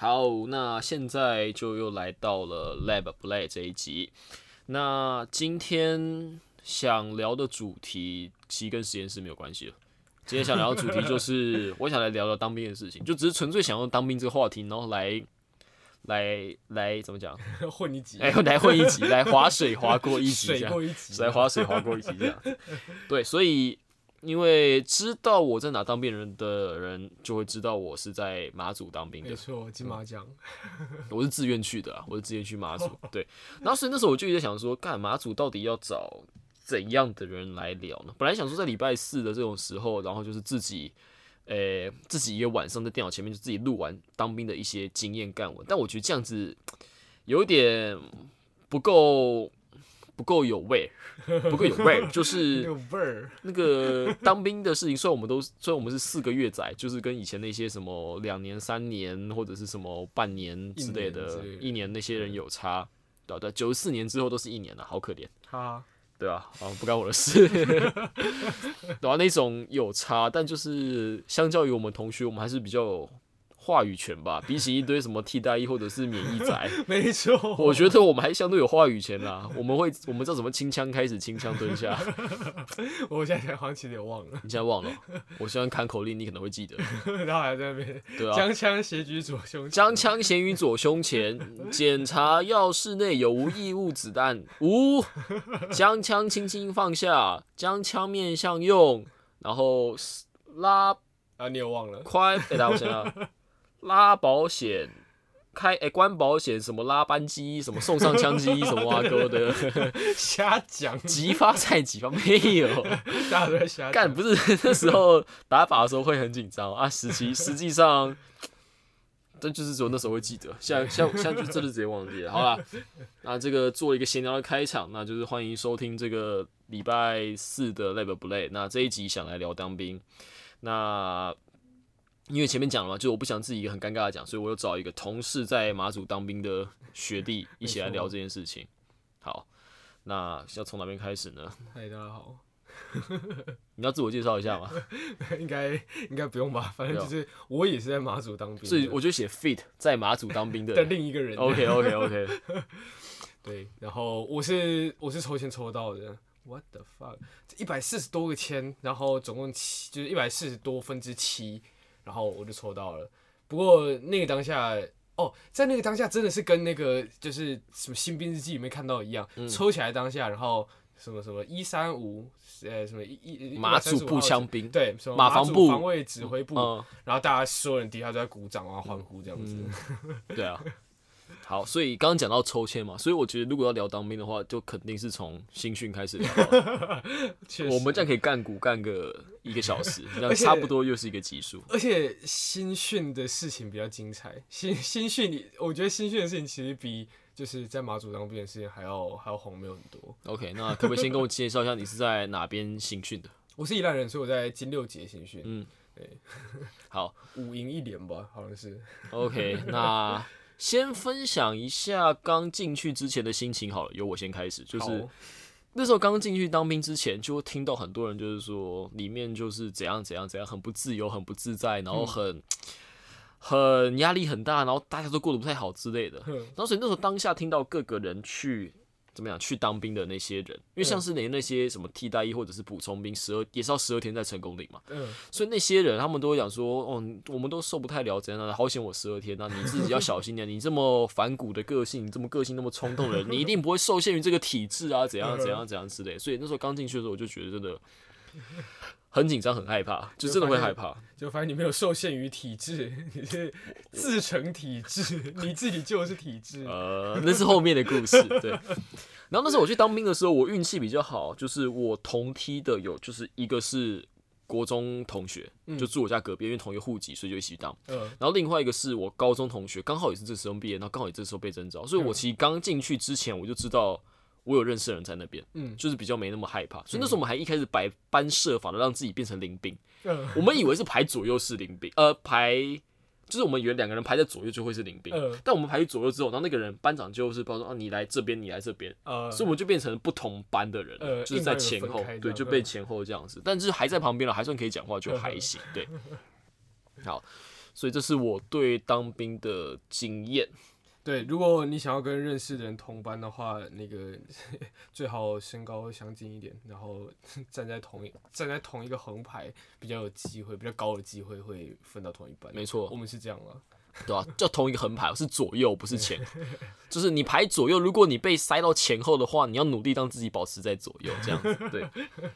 好，那现在就又来到了 Lab Play 这一集。那今天想聊的主题其实跟实验室没有关系了。今天想聊的主题就 是，我想来聊聊当兵的事情，就只是纯粹想用当兵这个话题，然后来来来怎么讲？混一集，哎、来混一集，来划水划过一集这水样。过一集，来划水划过一集这样。对，所以因为知道我在哪当兵人的人，就会知道我是在马祖当兵的没。错，金马奖，我是自愿去的啊，我是自愿去马祖。对，然后所以那时候我就一直想说，干马祖到底要找怎样的人来聊呢？本来想说在礼拜四的这种时候，然后就是自己。呃，自己一个晚上在电脑前面就自己录完当兵的一些经验干文，但我觉得这样子有点不够不够有味，不够有味，就是那个味儿，那个当兵的事情，虽然我们都虽然我们是四个月仔，就是跟以前那些什么两年、三年或者是什么半年之类一的。一年那些人有差，对。九十四年之后都是一年了，好可怜，哈，对啊，啊不干我的事，对啊，那种有差，但就是相较于我们同学，我们还是比较有话语权吧，比起一堆什么替代役或者是免疫仔，没错，我觉得我们还相对有话语权啦，我们会我们知道怎么清枪开始清枪蹲下。我现在好像其实也忘了，你现在忘了？我喜欢喊口令，你可能会记得，然后还在那边对啊。将枪斜举左胸，将枪斜于左胸前，检查钥匙内有无异物子弹。无，将枪轻轻放下，将枪面向右，然后拉啊，你也忘了，快。哎、等一下我想想，拉保险。开哎、关保险什么拉扳机什么送上枪机什么挖沟的，瞎讲，急发菜急发没有，大家都在瞎干，不是 那时候打靶的时候会很紧张啊，实际 实际上，这就是只有那时候会记得，现在现在现在就真的直接忘记了。好啦，那这个做一个闲聊的开场，那就是欢迎收听这个礼拜四的 Lab 不累。那这一集想来聊当兵，那因为前面讲了嘛，就我不想自己很尴尬的讲，所以我有找一个同事在马祖当兵的学弟一起来聊这件事情。好，那要从哪边开始呢？嗨，大家好，你要自我介绍一下吗？应该应该不用吧，反正就是我也是在马祖当兵的，所以我就写 fit 在马祖当兵的 的人。另一个人 OK OK OK，对，然后我是我是抽签抽到的，What the fuck？一百四十多个签，然后总共七，就是一百四十多分之七，然后我就抽到了。不过那个当下，哦，在那个当下真的是跟那个就是什么新兵日记里面看到一样，嗯抽起来当下，然后什么什么一三五，呃，什么一一马祖步枪兵，对，什么马马防部防卫指挥部，嗯，然后大家所有人底下都在鼓掌啊欢呼这样子。对啊。好，所以刚刚讲到抽签嘛，所以我觉得如果要聊当兵的话，就肯定是从新训开始聊 我们这样可以干股干个一个小时，这样差不多又是一个集数。而且新训的事情比较精彩。新新训里，我觉得新训的事情其实比就是在马祖当兵的事情还要还要荒谬很多。OK，那可不可以先跟我介绍一下你是在哪边新训的？我是宜兰人，所以我在金六节新训，嗯，好五营一连吧，好像是。，OK，那先分享一下刚进去之前的心情好了，由我先开始，就是那时候刚进去当兵之前，就会听到很多人就是说，里面就是怎样怎样怎样，很不自由，很不自在，然后很、很压力很大，然后大家都过得不太好之类的。哼。然后所以那时候当下听到各个人去怎么样去当兵的那些人，因为像是连那些什么替代役或者是补充兵，十二也是要十二天在成功岭嘛，嗯，所以那些人他们都会讲说，哦，我们都受不太了怎样的，好险我十二天啊，你自己要小心点，你这么反骨的个性，你这么个性那么冲动的人，你一定不会受限于这个体制啊，怎样怎样怎样之类。所以那时候刚进去的时候，我就觉得真的很紧张，很害怕，就真的会害怕。就发现你没有受限于体制，你是自成体制，你自己就是体制。呃，那是后面的故事，对。然后那时候我去当兵的时候，我运气比较好，就是我同梯的有，就是一个是国中同学，就住我家隔壁，因为同一个户籍，所以就一起去当。嗯。然后另外一个是我高中同学，刚好也是这时候毕业，然后刚好也这时候被征召，所以我其实刚进去之前我就知道我有认识的人在那边，嗯。就是比较没那么害怕。所以那时候我们还一开始百般设法的让自己变成临兵，嗯。我们以为是排左右是临兵，呃，排就是我们原两个人排在左右就会是领兵，嗯。但我们排去左右之后，然后那个人班长就是不知道说啊，你来这边，你来这边，呃，所以我们就变成不同班的人，呃就是在前后对，就被前后这样子，但是还在旁边了，还算可以讲话，就还行，对。好，所以这是我对当兵的经验。对，如果你想要跟认识的人同班的话，那个最好身高相近一点，然后 站在同一站在同一个横排，比较有机会，比较高的机会会分到同一班。没错我们是这样啊。对啊，就同一个横排，是左右，不是前，就是你排左右，如果你被塞到前后的话，你要努力让自己保持在左右，这样子。对，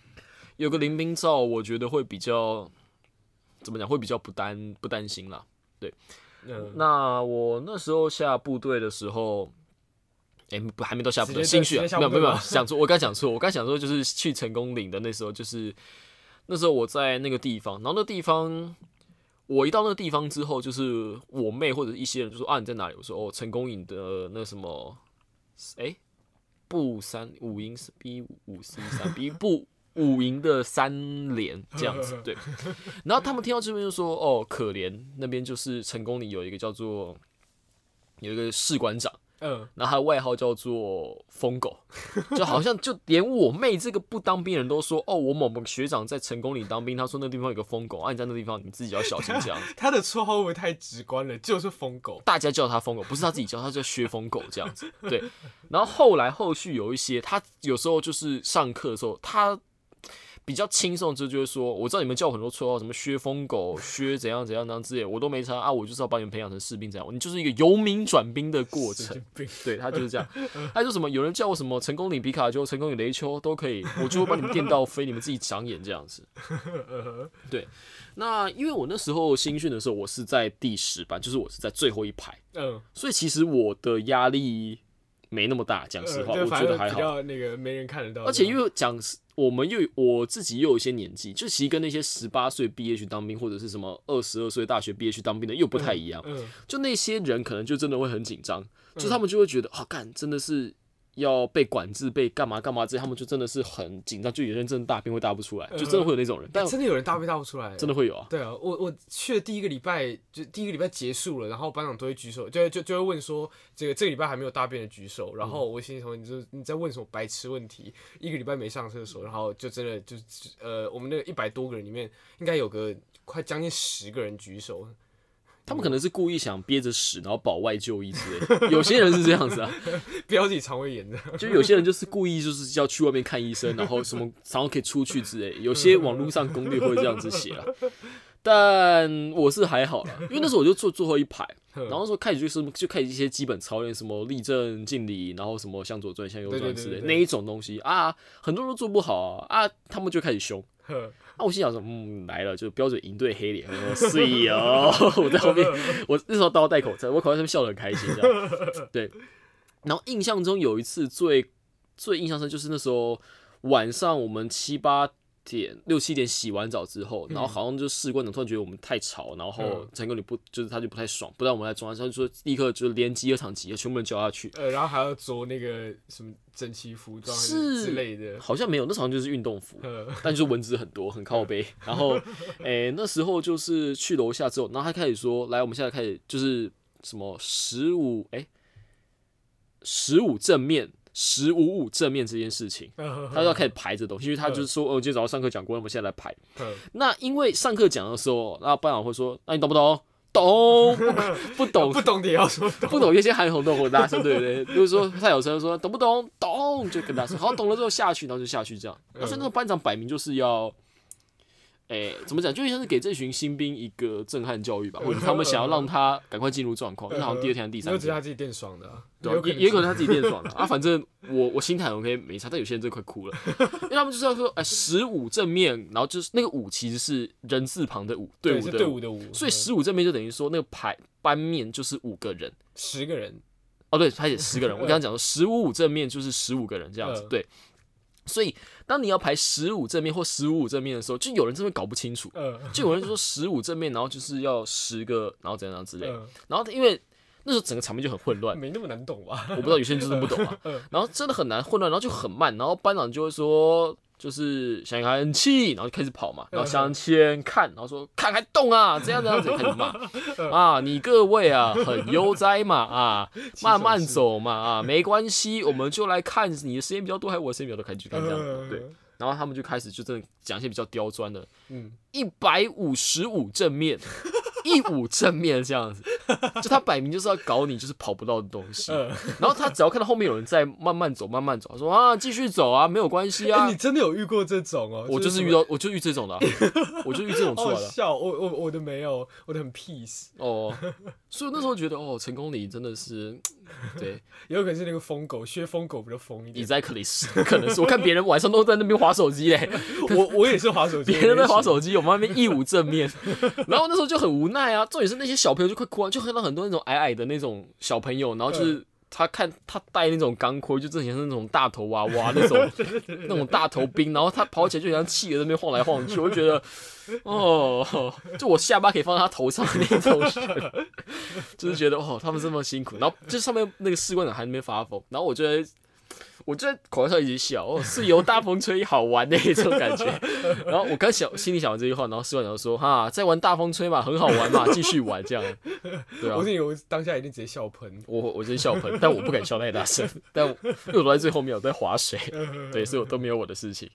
有个临兵照，我觉得会比较怎么讲，会比较不担不担心啦。嗯，那我那时候下部队的时候，哎、不还没到下部队，直接新训啊没有没有讲错，我刚讲错，我刚讲错就是去成功岭的那时候，就是那时候我在那个地方，然后那个地方。我一到那个地方之后，就是我妹或者一些人就说啊你在哪里？我说哦成功岭的那什么，哎、步三五营 B 五 C 三 B 步五营的三连 这样子，对。然后他们听到这边就说哦可怜，那边就是成功里有一个叫做有一个士官长。嗯，然后他的外号叫做疯狗，就好像就连我妹这个不当兵人都说，哦，我某某学长在成功里当兵，他说那地方有个疯狗，啊，你在那地方你自己要小心这样。他的绰号会不会太直观了？就是疯狗。大家叫他疯狗，不是他自己叫，他叫薛疯狗这样子。对，然后后来后续有一些，他有时候就是上课的时候，他比较轻松，就就是说，我知道你们叫我很多绰号，什么薛疯狗、薛怎样怎样怎样之类，我都没差啊，我就是要把你们培养成士兵这样，你就是一个由民转兵的过程。病。对他就是这样，他说什么有人叫我什么成功领皮卡丘、成功领雷丘都可以，我就会把你们电到飞，你们自己长眼这样子。对，那因为我那时候新训的时候，我是在第十班，就是我是在最后一排，嗯，所以其实我的压力没那么大，讲实话，我觉得还好。较那个没人看得到。而且因为讲实我们又我自己又有一些年纪，就其实跟那些十八岁毕业去当兵，或者是什么二十二岁大学毕业去当兵的又不太一样。嗯，就那些人可能就真的会很紧张，就他们就会觉得啊，干真的是要被管制、被干嘛干嘛这些，他们就真的是很紧张，就有些人真的大便会大不出来，就真的会有那种人，但欸真的有人大便大不出来，真的会有啊。对啊，我我去的第一个礼拜，就第一个礼拜结束了，然后班长都会举手，就就就会问说，这个这个礼拜还没有大便的举手，然后我心里头你就你在问什么白痴问题？一个礼拜没上厕所，然后就真的就呃，我们那个一百多个人里面，应该有个快将近十个人举手，他们可能是故意想憋着屎，然后保外就医之类的。有些人是这样子啊，标记肠胃炎的，就有些人就是故意就是要去外面看医生，然后什么然后可以出去之类。有些网络上攻略会这样子写啊，但我是还好了，因为那时候我就坐最后一排，然后说开始就是就开始一些基本操练，什么立正、敬礼，然后什么向左转、向右转之类那一种东西啊，很多人都做不好啊啊，他们就开始凶。我心想说，嗯，来了，就标准银队黑脸，我说是哦，我在后面，我那时候都要戴口罩，我口罩上面笑得很开心，这样，对。然后印象中有一次最最印象深就是那时候晚上我们七八点六七点洗完澡之后，然后好像就士官长突然觉得我们太吵，然后嗯。陈哥你不就是他就不太爽，不让我们来中央，他就说立刻就连集二场集合，全部人叫下去。呃，然后还要着那个什么整齐服装之类的，好像没有，那好像就是运动服，呃，但就是蚊子很多，很靠背。然后，诶、那时候就是去楼下之后，然后他开始说：“来，我们现在开始就是什么十五诶，十五正面，十五五正面这件事情。”他就要开始排这东西，因为他就是说：“哦，今天早上上课讲过，那我们现在来排。嗯”那因为上课讲的时候，那班长会说：“那你懂不懂？懂不 不懂不懂的也要说懂，不懂，有些喊红豆很大声，对不对？就是说他有声说懂不懂？懂就跟他说，好懂了之后下去，然后就下去这样。那所以那个班长摆明就是要，诶、怎么讲？就像是给这群新兵一个震撼教育吧，或者他们想要让他赶快进入状况，因为好像第二天、第三天，只是他自己变爽的啊，对啊，也也可能他自己变爽了啊。反正我我心态很 OK 没差，但有些人真的快哭了，因为他们就是要说，哎、十五正面，然后就是那个五其实是人字旁的五，队伍的五，队伍的伍，所以嗯十五正面就等于说那个排班面就是五个人。十个人，哦，对，他写十个人。我刚刚讲说 十五五正面就是十五个人这样子，嗯对。所以当你要排十五正面或十五五正面的时候，就有人真的搞不清楚，呃，就有人说十五正面，然后就是要十个，然后怎样怎样之类然后因为那时候整个场面就很混乱，没那么难懂吧？我不知道有些人就是不懂啊，然后真的很难混乱，然后就很慢，然后班长就会说。就是想很气，然后就开始跑嘛，然后向前看，然后说看还动啊，这样这样子开始骂。啊，你各位啊很悠哉嘛啊，慢慢走嘛啊，没关系，我们就来看你的时间比较多还是我的时间比较多，开始去看这样子，对，然后他们就开始就真的讲一些比较刁钻的，嗯，一百五十五正面，一五正面这样子，就他摆明就是要搞你，就是跑不到的东西。嗯，然后他只要看到后面有人在慢慢走，慢慢走，他说啊，继续走啊，没有关系啊欸，你。真的有遇过这种哦？我就是遇到，我就遇这种的啊、我就遇这种出 好来的啊。笑，我我我的没有，我的很 peace，哦，所以那时候觉得，哦，成功里真的是，对也有可能是那个疯狗，薛疯狗比较疯一点。，exactly 可能是我看别人晚上都在那边划手机嘞，我我也是划手机，别人在划手机，我们那边一无正面，然后那时候就很无奈啊。重点是那些小朋友就快哭啊，就看到很多那种矮矮的那种小朋友，然后就是他看他戴那种钢盔，就之前是那种大头娃娃 那种那种大头兵，然后他跑起来就像企鹅在那边晃来晃去，我就觉得 哦，就我下巴可以放在他头上的那种人，就是觉得哦，他们这么辛苦，然后就上面那个士官长还在那边发疯，然后我就在。我就在口上一直笑，哦，是由大风吹好玩的这种感觉。然后我刚想心里想完这句话，然后士官长就说：“哈，在玩大风吹嘛，很好玩嘛，继续玩这样。”对啊 我，是以为当下一定直接笑喷。我我真笑喷，但我不敢笑太大声，但我因为我躲在最后面，我在划水，对，所以我都没有我的事情。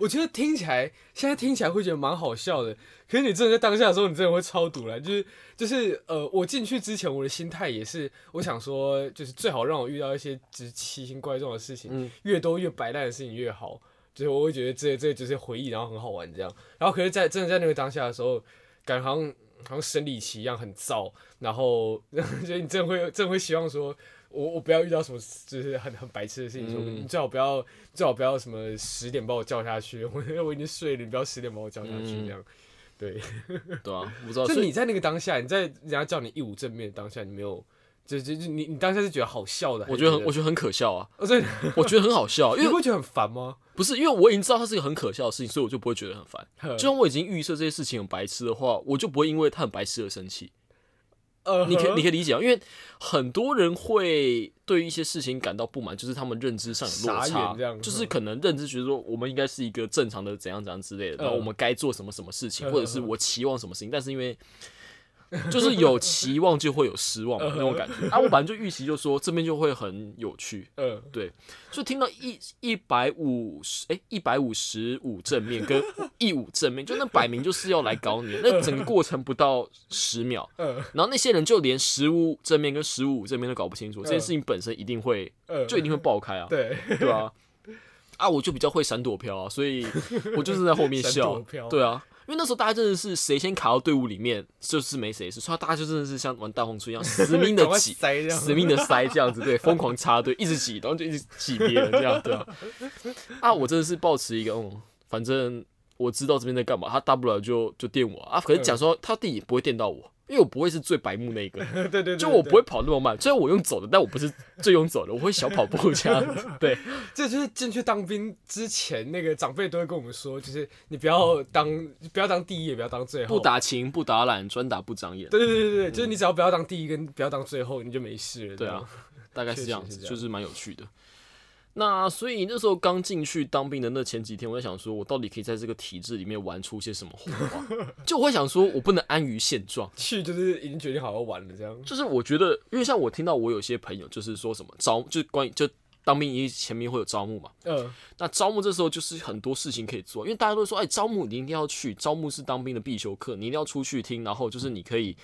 我觉得听起来，现在听起来会觉得蛮好笑的。可是你真的在当下的时候，你真的会超堵了。就是就是呃，我进去之前，我的心态也是，我想说，就是最好让我遇到一些就是奇形怪状的事情，嗯越多越白烂的事情越好。就是我会觉得这这就是回忆，然后很好玩这样。然后可是在，真的在那个当下的时候，感觉好像好像生理期一样很燥，然后 就你真的会真的会希望说。我我不要遇到什么就是很很白痴的事情，说嗯你最好不要最好不要什么十点把我叫下去，我我已经睡了，你不要十点把我叫下去嗯这样。对，对啊，我不知道，就你在那个当下，你在人家叫你一五正面的当下，你没有，就就就你你当下是觉得好笑的，我觉得很，我觉得很可笑啊，哦，所以我觉得很好笑，因为你会觉得很烦吗？不是因为我已经知道它是一个很可笑的事情，所以我就不会觉得很烦。呵就算我已经预设这些事情很白痴的话，我就不会因为它很白痴而生气。呃，你可以你可以理解啊，因为很多人会对一些事情感到不满，就是他们认知上有落差就是可能认知觉得说我们应该是一个正常的怎样怎样之类的，然后我们该做什么什么事情，嗯或者是我期望什么事情，但是因为 就是有期望就会有失望嘛那种感觉。啊，我本来就预期就说这边就会很有趣，对，所以听到一一百五十哎一百五十五正面跟 一五正面，就那摆明就是要来搞你，那整个过程不到十秒，嗯。然后那些人就连十五正面跟十五正面都搞不清楚，这件事情本身一定会呃，就一定会爆开啊，对，对啊，啊我就比较会闪躲飘啊，所以我就是在后面 笑，对啊。因为那时候大家真的是谁先卡到队伍里面，就是没谁是，所以大家就真的是像玩大黄车一 样，死命的挤，死命的塞这样子，对，疯狂插队，一直挤，然后就一直挤别人这样，对啊。啊，我真的是抱持一个，嗯，反正我知道这边在干嘛，他大不了就就电我啊。可是讲说他弟也不会电到我，因为我不会是最白目那一个，对对对，对就我不会，跑那么慢。虽然我用走的，但我不是最用走的，我会小跑步这样子。对，这就是进去当兵之前，那个长辈都会跟我们说，就是你不要当不要当第一，也不要当最后，不打情不打懒，专打不长眼。对对对对对，就是你只要不要当第一，跟不要当最后，你就没事了。对啊，大概是这样子，就是蛮有趣的。那所以那时候刚进去当兵的那前几天，我在想说，我到底可以在这个体制里面玩出些什么火花？就我会想说，我不能安于现状。去就是已经决定好好玩了，这样。就是我觉得，因为像我听到我有些朋友就是说什么招，就是关于就当兵一前面会有招募嘛，嗯，那招募这时候就是很多事情可以做，因为大家都说，哎，招募你一定要去，招募是当兵的必修课，你一定要出去听，然后就是你可以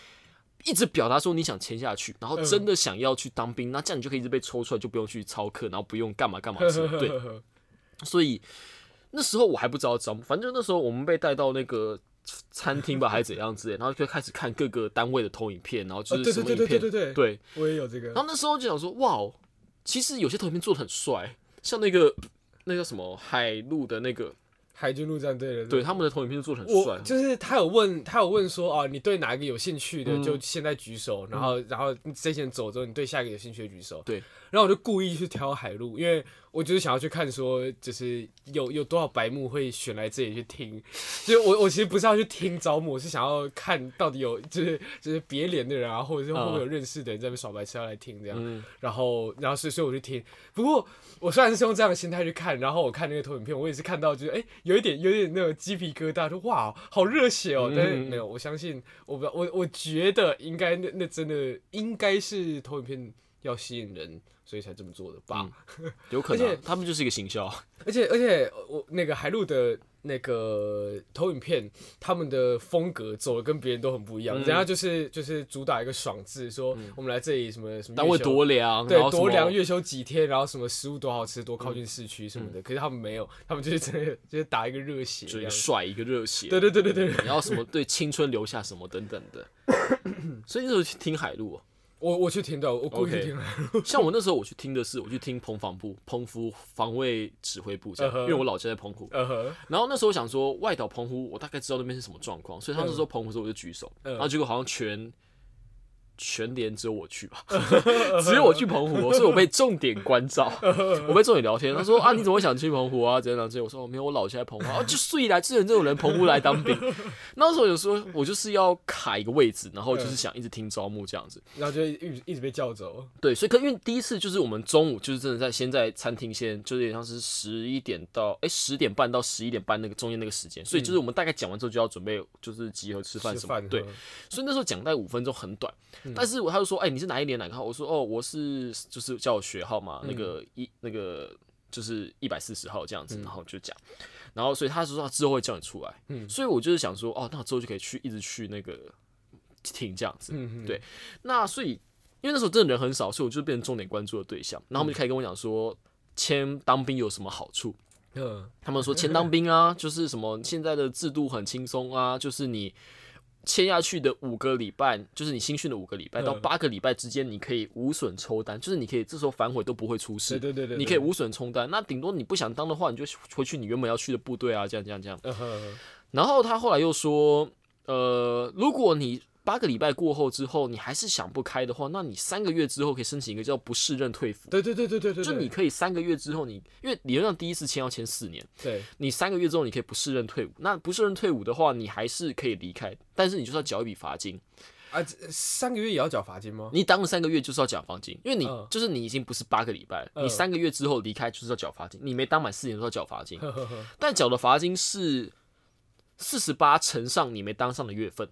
一直表达说你想签下去，然后真的想要去当兵，那这样你就可以一直被抽出来，就不用去操课，然后不用干嘛干嘛之类，对，所以那时候我还不知道招募，反正那时候我们被带到那个餐厅吧，还是怎样之类，然后就开始看各个单位的投影片，然后就是什么影片，对对对。对，对，我也有这个。然。后那时候就想说，哇哦，其实有些投影片做的很帅，像那个那个什么海陆的那个，海军陆战队的，对他们的投影片就做成帅，就是他有问，他有问说啊，你对哪一个有兴趣的，嗯。就现在举手，然后然后这些人走之后，你对下一个有兴趣的举手。对，然后我就故意去挑海陆，因为我就是想要去看说，就是有有多少白目会选来这里去听。就是我我其实不是要去听招募，我是想要看到底有就是就是别脸的人啊，或者是会不会有认识的人在那边耍白痴要来听这样。嗯，然后，然后所以所以我就听。不过我虽然是用这样的心态去看，然后我看那个投影片，我也是看到就是哎、有一点有一点那种鸡皮疙瘩，就哇，好热血哦。嗯但是没有，我相信我不我我觉得应该那那真的应该是投影片要吸引人，所以才这么做的吧。有可能他们就是一个行销，而且而且我那个海陆的那个投影片，他们的风格走的跟别人都很不一样。人家就是就是主打一个爽字，说我们来这里什么什么单位多凉，对多凉，月休几天，然后什么食物多好吃，多靠近市区什么的。可是他们没有，他们就是真的就是打一个热血，就帅一个热血。对对对对对，然后什么对青春留下什么等等的。所以那时候去听海陆。我我去听的，我故意听。像我那时候我去听的是，我去听彭防部、澎湖防卫指挥部这样，因为我老家在澎湖。然后那时候我想说外岛澎湖，我大概知道那边是什么状况，所以他们说澎湖时候我就举手，然后结果好像全。全连只有我去吧，只有我去澎湖，所以我被重点关照，我被重点聊天。他说啊，你怎么会想去澎湖啊？怎样怎样？我说我没有，我老家在澎湖啊，就睡来之前这种人澎湖来当兵。那时候有时候，我就是要卡一个位置，然后就是想一直听招募这样子，然后就一一直被叫走。对，所以可因为第一次就是我们中午就是真的在先在餐厅先，就是有点像是十一点到哎十点半到十一点半那个中间那个时间，所以就是我们大概讲完之后就要准备就是集合吃饭什么。对，所以那时候讲大概五分钟很短。但是我他就说，哎，你是哪一年哪个号？我说，哦，我是就是叫我学号嘛，那个一那个就是一百四十号这样子，然后就讲，然后所以他说他之后会叫你出来，嗯，所以我就是想说，哦，那之后就可以去一直去那个听这样子，嗯对，那所以因为那时候真的人很少，所以我就变成重点关注的对象，然后他们就开始跟我讲说，签当兵有什么好处？嗯，他们说签当兵啊，就是什么现在的制度很轻松啊，就是你。签下去的五个礼拜，就是你新训的五个礼拜到八个礼拜之间，你可以无损抽单，就是你可以这时候反悔都不会出事。对对对，你可以无损冲单。那顶多你不想当的话，你就回去你原本要去的部队啊，这样这样这样。然后他后来又说，呃，如果你八个礼拜过后之后，你还是想不开的话，那你三个月之后可以申请一个叫不适任退服。对对对对对对，就你可以三个月之后，你因为理论上第一次签要签四年，对，你三个月之后你可以不适任退伍。那不适任退伍的话，你还是可以离开，但是你就是要缴一笔罚金。啊，三个月也要缴罚金吗？你当了三个月就是要缴罚金，因为你就是你已经不是八个礼拜，你三个月之后离开就是要缴罚金。你没当满四年都要缴罚金，但缴的罚金是四十八乘上你没当上的月份。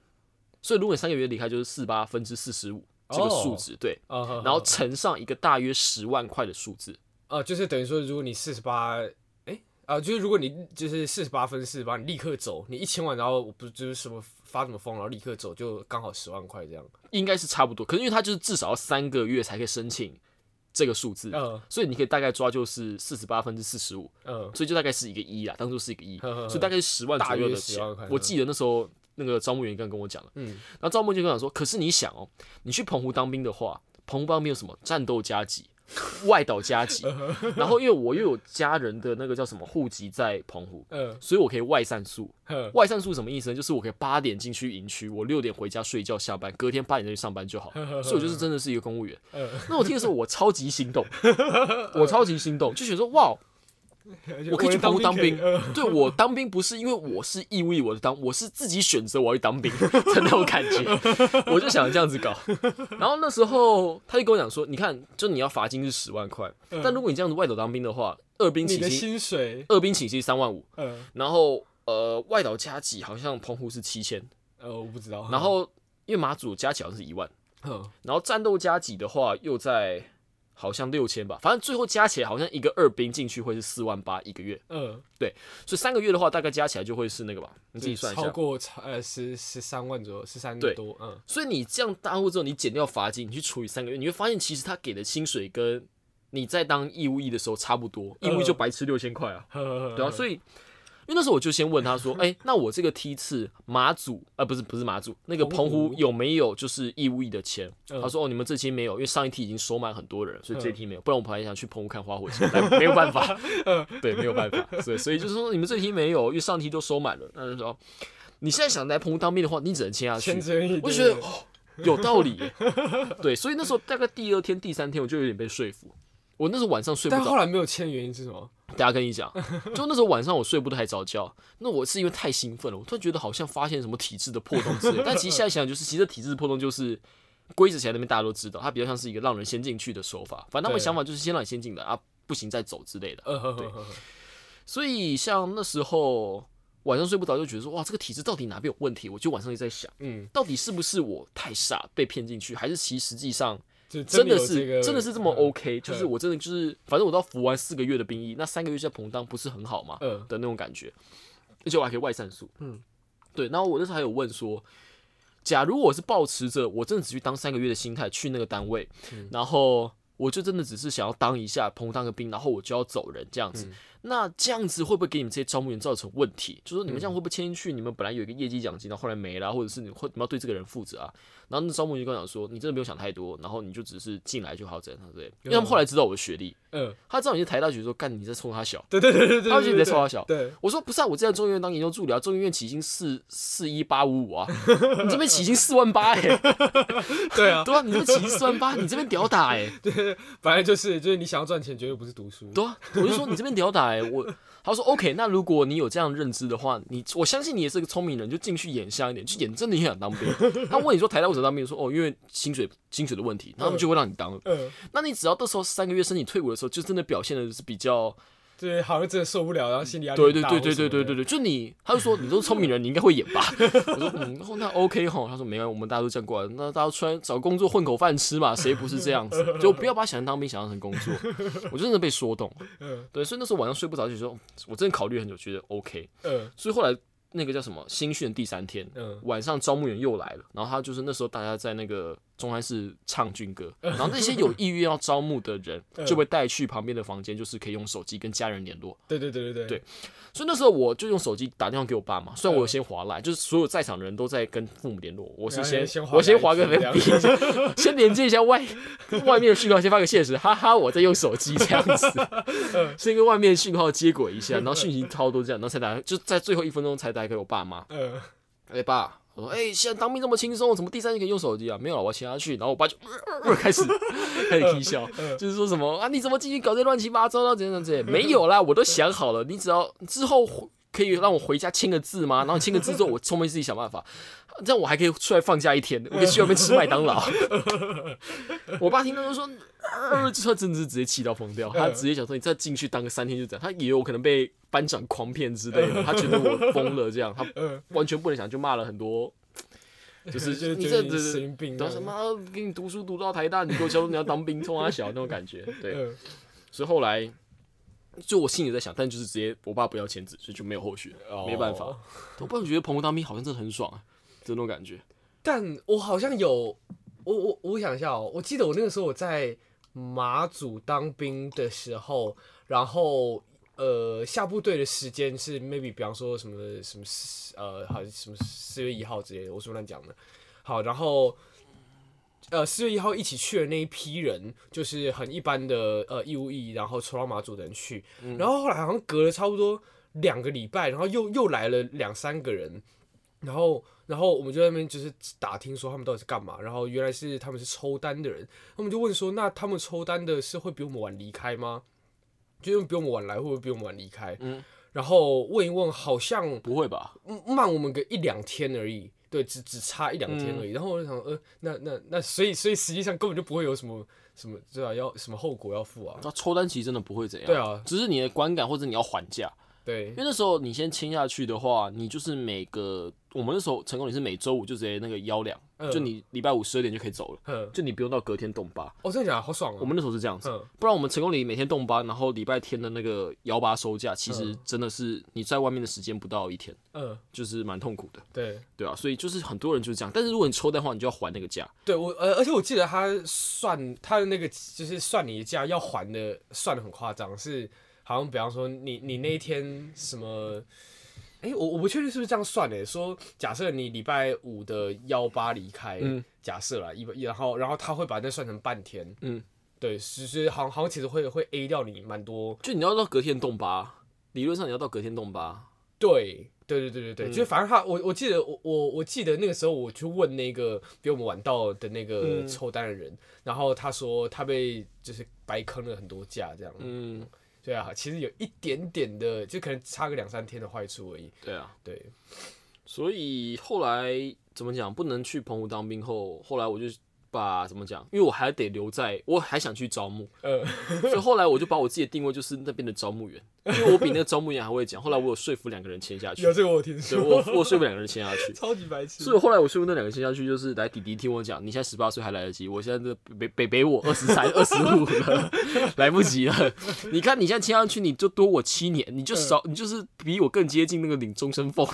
所以，如果你三个月离开，就是四八分之四十五这个数值，对，然后乘上一个大约十万块的数字，啊，就是等于说，如果你四十八，哎，啊，就是如果你就是四十八分四十八，你立刻走，你一千万，然后不就是什么发什么疯，然后立刻走，就刚好十万块这样，应该是差不多。可是因为它就是至少要三个月才可以申请这个数字，嗯，所以你可以大概抓就是四十八分之四十五，嗯，所以就大概是一个一啦，当初是一个一，所以大概是十万左右的钱。我记得那时候。那个招募员刚跟我讲了，嗯，然后招募就跟我讲说，可是你想哦，你去澎湖当兵的话，澎湖当兵有什么战斗加级、外岛加级，然后因为我又有家人的那个叫什么户籍在澎湖，嗯，所以我可以外散宿。外散宿什么意思呢？就是我可以八点进去营区，我六点回家睡觉下班，隔天八点再去上班就好。所以我就是真的是一个公务员。那我听的时候我超级心动，我超级心动，就觉得说哇。我可以去澎湖当兵，对我当兵不是因为我是义务役，我的当我是自己选择我要去当兵的那种感觉，我就想这样子搞。然后那时候他就跟我讲说，你看，就你要罚金是十万块，但如果你这样子外岛当兵的话，二兵起薪水，二兵起薪三万五，然后呃外岛加几好像澎湖是七千，呃我不知道，然后因为马祖加起好像是一万，然后战斗加几的话又在。好像六千吧，反正最后加起来好像一个二兵进去会是四万八一个月。嗯，对，所以三个月的话，大概加起来就会是那个吧，你自己算一下。超过呃十十三万左右，十三多。嗯，所以你这样耽误之后，你减掉罚金，你去除以三个月，你会发现其实他给的薪水跟你在当义务役的时候差不多，义务役就白吃六千块啊。对啊，所以。因为那时候我就先问他说：“哎，那我这个梯次马祖啊，不是不是马祖，那个澎湖有没有就是义务役的钱？”他说：“哦，你们这期没有，因为上一梯已经收满很多人，所以这梯没有。不然我本来想去澎湖看花火节，但没有办法。对，没有办法。所以所以就是说，你们这梯没有，因为上梯都收满了。那就说，你现在想来澎湖当兵的话，你只能签下去。我就觉得哦有道理。对，所以那时候大概第二天、第三天，我就有点被说服。我那时候晚上睡不着。但后来没有签，原因是什么？”大家跟你讲，就那时候晚上我睡不太着觉，那我是因为太兴奋了，我突然觉得好像发现什么体质的破洞之类。但其实现在想，就是其实体质破洞就是规则起来那边大家都知道，它比较像是一个让人先进去的手法。反正他们想法就是先让你先进来啊，不行再走之类的。对。所以像那时候晚上睡不着，就觉得说哇，这个体质到底哪边有问题？我就晚上就在想，嗯，到底是不是我太傻被骗进去，还是其实际上。真的是真的是这么 OK，就是我真的就是，反正我都要服完四个月的兵役，那三个月在澎当不是很好吗？的那种感觉。而且我还可以外散宿。嗯，对。然后我那时候还有问说，假如我是抱持着我真的只去当三个月的心态去那个单位，然后我就真的只是想要当一下澎湖当个兵，然后我就要走人这样子。那这样子会不会给你们这些招募员造成问题？就说你们这样会不会签进去？你们本来有一个业绩奖金，然后后来没了，或者是你会你要对这个人负责啊？然后那招募员就跟我讲说，你真的没有想太多，然后你就只是进来就好，怎样对。因为他们后来知道我的学历，嗯，他知道你是台大学，说干你在冲他小，对对对对对，他觉得你在冲他小。对，我说不是啊，我之前中医院当研究助理啊，中医院起薪四四一八五五啊，你这边起薪四万八哎，对啊，对啊，你这边起薪四万八，你这边屌打哎，对，本来就是就是你想要赚钱，绝对不是读书，对啊，我就说你这边屌打哎，我。他说：“OK，那如果你有这样认知的话，你我相信你也是个聪明人，就进去演像一点，去演真的很想当兵。他问你说台大为什么当兵？说哦，因为薪水薪水的问题，他们就会让你当。那你只要到时候三个月申请退伍的时候，就真的表现的是比较。”对，好像真的受不了，然后心里压力对对对对对对对对，就你，他就说你都是聪明人，你应该会演吧？我说嗯，那 OK 哈。他说没关系，我们大家都这样过来，那大家出来找工作混口饭吃嘛，谁不是这样子？就不要把想象当兵想象成工作。我真的被说动，对，所以那时候晚上睡不着，就说我真的考虑很久，觉得 OK。嗯，所以后来。那个叫什么新训第三天，晚上招募员又来了，然后他就是那时候大家在那个中山市唱军歌，然后那些有意愿要招募的人 就被带去旁边的房间，就是可以用手机跟家人联络。对对对对对。所以那时候我就用手机打电话给我爸妈，虽然我先划来，就是所有在场的人都在跟父母联络，我是先我先划个 FB，先连接一下外外面的讯号，先发个现实，哈哈，我在用手机这样子，先跟外面讯号接轨一下，然后讯息超多这样，然后才打，就在最后一分钟才打给我爸妈。嗯，哎爸。我说：“哎，现在当兵这么轻松，怎么第三天可以用手机啊？没有了，我切下去。”然后我爸就开始 开始啼笑，就是说什么啊？你怎么进去搞这乱七八糟的？怎样怎样？没有啦，我都想好了，你只要之后可以让我回家签个字吗？然后签个字之后，我后面自己想办法，这样我还可以出来放假一天，我可以去外面吃麦当劳。我爸听到就说：“他真的是直接气到疯掉，他直接想说你再进去当个三天就这样。”他也有可能被。班长狂骗之类的，他觉得我疯了，这样 他完全不能想，就骂了很多，就是你这神经病，什么给你读书读到台大，你给我教你要当兵，冲他小那种感觉，对。所以后来就我心里在想，但就是直接我爸不要签字，所以就没有后续，没办法。我爸觉得朋友当兵好像真的很爽，这种感觉。但我好像有，我我我想一下哦，我记得我那个时候我在马祖当兵的时候，然后。呃，下部队的时间是 maybe 比方说什么什么呃，好像什么四月一号之类的，我是乱讲的。好，然后呃，四月一号一起去的那一批人，就是很一般的呃义务役，然后抽到马祖的人去。然后后来好像隔了差不多两个礼拜，然后又又来了两三个人，然后然后我们就在那边就是打听说他们到底是干嘛，然后原来是他们是抽单的人，他们就问说，那他们抽单的是会比我们晚离开吗？就比我们晚来，会不会比我们晚离开？嗯，然后问一问，好像不会吧？慢我们个一两天而已，对，只只差一两天而已。然后我就想，呃，那那那，所以所以实际上根本就不会有什么什么，对吧？要什么后果要付啊？那抽单其实真的不会怎样，对啊，只是你的观感或者你要还价。对，因为那时候你先签下去的话，你就是每个我们那时候成功你是每周五就直接那个幺两，就你礼拜五十二点就可以走了，就你不用到隔天动八。哦，真的假的？好爽啊！我们那时候是这样子，不然我们成功里每天动八，然后礼拜天的那个幺八收假，其实真的是你在外面的时间不到一天，嗯，就是蛮痛苦的。对，对啊，所以就是很多人就是这样，但是如果你抽的话，你就要还那个价。对我，呃，而且我记得他算他的那个就是算你的价要还的，算的很夸张，是。好像比方说你你那一天什么，哎，我我不确定是不是这样算的。说假设你礼拜五的幺八离开，假设啦，一然后然后他会把那算成半天，嗯，对，其实好像好像其实会会 A 掉你蛮多。就你要到隔天动八，理论上你要到隔天动八。对对对对对对，就反正他我我记得我我我记得那个时候我去问那个比我们晚到的那个抽单的人，然后他说他被就是白坑了很多假这样，嗯。对啊，其实有一点点的，就可能差个两三天的坏处而已。对啊，对。所以后来怎么讲，不能去澎湖当兵后，后来我就把怎么讲？因为我还得留在，我还想去招募，呃，所以后来我就把我自己的定位就是那边的招募员，因为我比那个招募员还会讲。后来我有说服两个人签下去，有这个我听对说，我我说服两个人签下去。超级白痴所以后来我说服那两个签下去，就是来弟弟听我讲，你现在十八岁还来得及，我现在这北北北我二十三、二十五了，来不及了。你看你现在签上去，你就多我七年，你就少，你就是比我更接近那个领终身俸。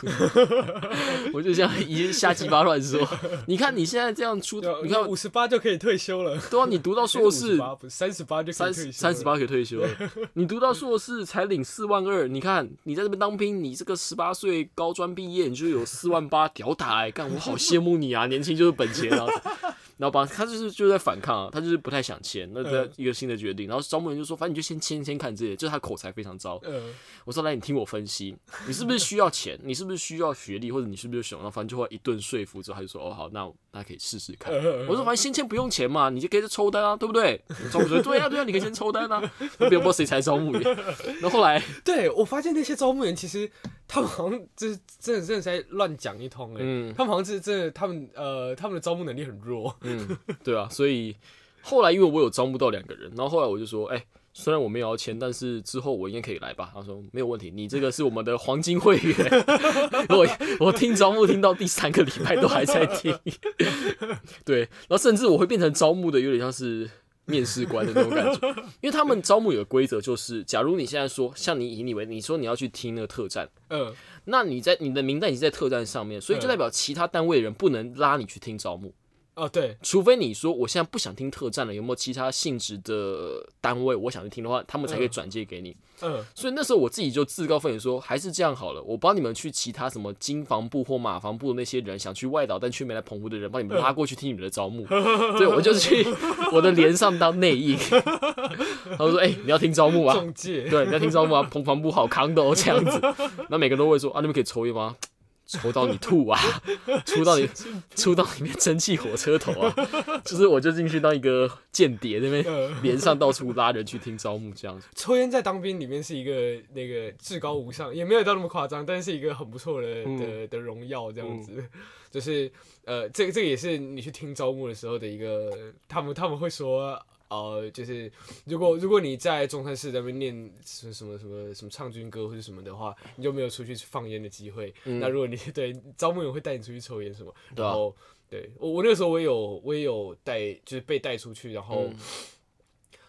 我就这样一瞎鸡巴乱说。你看你现在这样出，你看五十八就可以退休了，对啊，你读到硕士。三十八就三十八可以退休了，你读到硕士才领四万二，你看你在这边当兵，你这个十八岁高专毕业，你就有四万八，屌打哎、干我好羡慕你啊，年轻就是本钱啊。然后把他就是就在反抗啊，他就是不太想签，那他一个新的决定。然后招募人就说，反正你就先签签看这些，就是他口才非常糟。嗯，我说来，你听我分析，你是不是需要钱？你是不是需要学历？或者你是不是想？然后反正就会一顿说服之后，他就说哦好，那那可以试试看。我说反正先签不用钱嘛，你就可以抽单啊，对不对？招募说对啊对啊，你可以先抽单啊，那别人不知道谁才招募员。然后后来对我发现那些招募员其实他们好像就是真的真的在乱讲一通哎、嗯他们好像是真的，他们呃他们的招募能力很弱，嗯，对啊，所以后来因为我有招募到两个人，然后后来我就说，哎、虽然我没有要签，但是之后我应该可以来吧？他说没有问题，你这个是我们的黄金会员。我我听招募听到第三个礼拜都还在听，对，然后甚至我会变成招募的，有点像是。面试官的那种感觉，因为他们招募有个规则，就是假如你现在说，像你以你为，你说你要去听那个特战，嗯。那你在你的名单已经在特战上面，所以就代表其他单位的人不能拉你去听招募。哦对，除非你说我现在不想听特战了，有没有其他性质的单位我想去听的话，他们才可以转接给你。嗯所以那时候我自己就自告奋勇说，还是这样好了，我帮你们去其他什么金防部或马防部的那些人想去外岛但却没来澎湖的人，帮你们拉过去听你们的招募。对，我就去我的连上当内应。他说：“哎、你要听招募啊？中介，对，你要听招募啊？澎防部好康的哦，这样子。那每个人都会说啊，你们可以抽烟吗？抽到你吐啊，抽到你抽到里面蒸汽火车头啊，就是我就进去当一个间谍那边嗯连上到处拉人去听招募这样子。抽烟在当兵里面是一个那个至高无上，也没有到那么夸张，但是一个很不错的嗯的的荣耀这样子。就是呃，这个这个也是你去听招募的时候的一个，他们他们会说。呃，就是如果如果你在中山市那边念什么什么什么什么唱军歌或者什么的话，你就没有出去放烟的机会。那如果你对招募员会带你出去抽烟什么，嗯对啊然后对我我那个时候我也有我也有带就是被带出去，然后、嗯